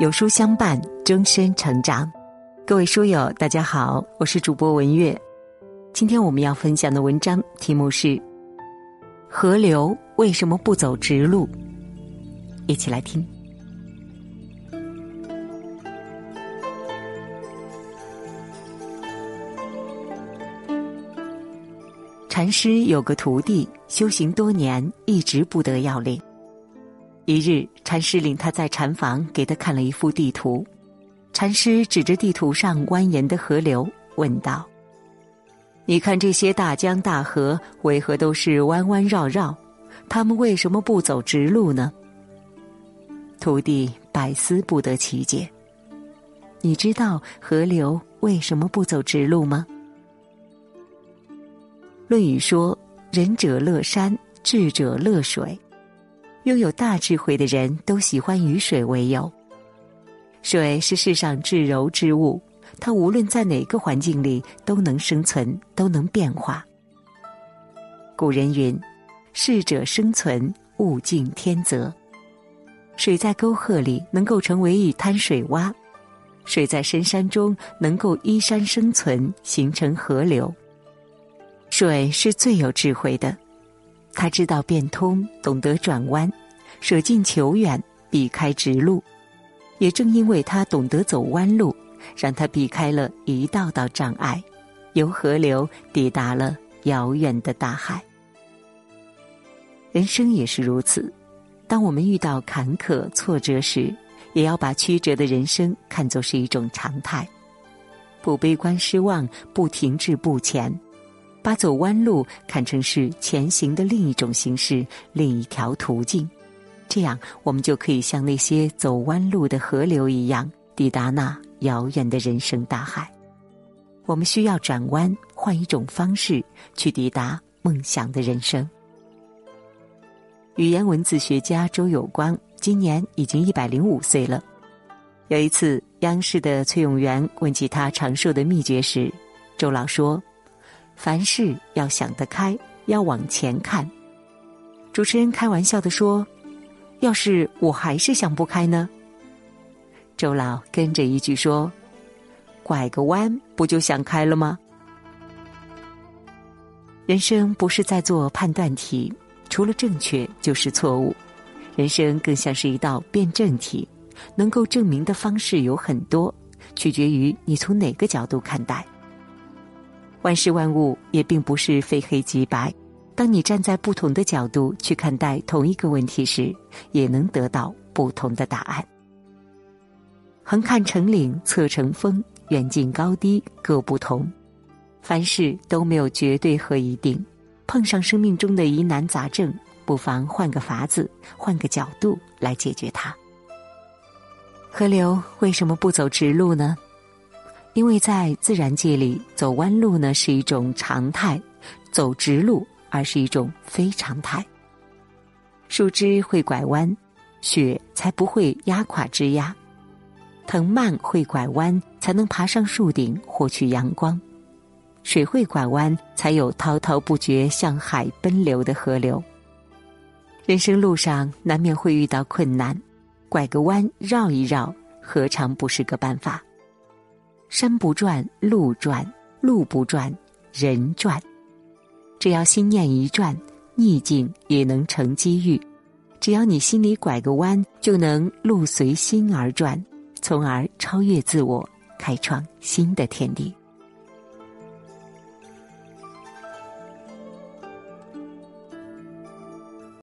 有书相伴，终身成长。各位书友，大家好，我是主播文月。今天我们要分享的文章题目是《河流为什么不走直路》，一起来听。禅师有个徒弟，修行多年，一直不得要领。一日，禅师领他在禅房，给他看了一幅地图。禅师指着地图上蜿蜒的河流，问道：“你看这些大江大河，为何都是弯弯绕绕？他们为什么不走直路呢？”徒弟百思不得其解。你知道河流为什么不走直路吗？《论语》说：“仁者乐山，智者乐水。”拥有大智慧的人都喜欢与水为友。水是世上至柔之物，它无论在哪个环境里都能生存，都能变化。古人云：“适者生存，物竞天择。”水在沟壑里能够成为一滩水洼，水在深山中能够依山生存，形成河流。水是最有智慧的，他知道变通，懂得转弯，舍近求远，避开直路。也正因为他懂得走弯路，让他避开了一道道障碍，由河流抵达了遥远的大海。人生也是如此，当我们遇到坎坷挫折时，也要把曲折的人生看作是一种常态，不悲观失望，不停滞不前。把走弯路看成是前行的另一种形式，另一条途径，这样我们就可以像那些走弯路的河流一样，抵达那遥远的人生大海。我们需要转弯，换一种方式去抵达梦想的人生。语言文字学家周有光今年已经一百零五岁了。有一次，央视的崔永元问起他长寿的秘诀时，周老说。凡事要想得开，要往前看。主持人开玩笑的说：“要是我还是想不开呢？”周老跟着一句说：“拐个弯不就想开了吗？”人生不是在做判断题，除了正确就是错误。人生更像是一道辩证题，能够证明的方式有很多，取决于你从哪个角度看待。万事万物也并不是非黑即白，当你站在不同的角度去看待同一个问题时，也能得到不同的答案。横看成岭侧成峰，远近高低各不同，凡事都没有绝对和一定。碰上生命中的疑难杂症，不妨换个法子，换个角度来解决它。河流为什么不走直路呢？因为在自然界里，走弯路呢是一种常态，走直路而是一种非常态。树枝会拐弯，雪才不会压垮枝丫；藤蔓会拐弯，才能爬上树顶获取阳光；水会拐弯，才有滔滔不绝向海奔流的河流。人生路上难免会遇到困难，拐个弯绕一绕，何尝不是个办法？山不转路转，路不转人转。只要心念一转，逆境也能成机遇。只要你心里拐个弯，就能路随心而转，从而超越自我，开创新的天地。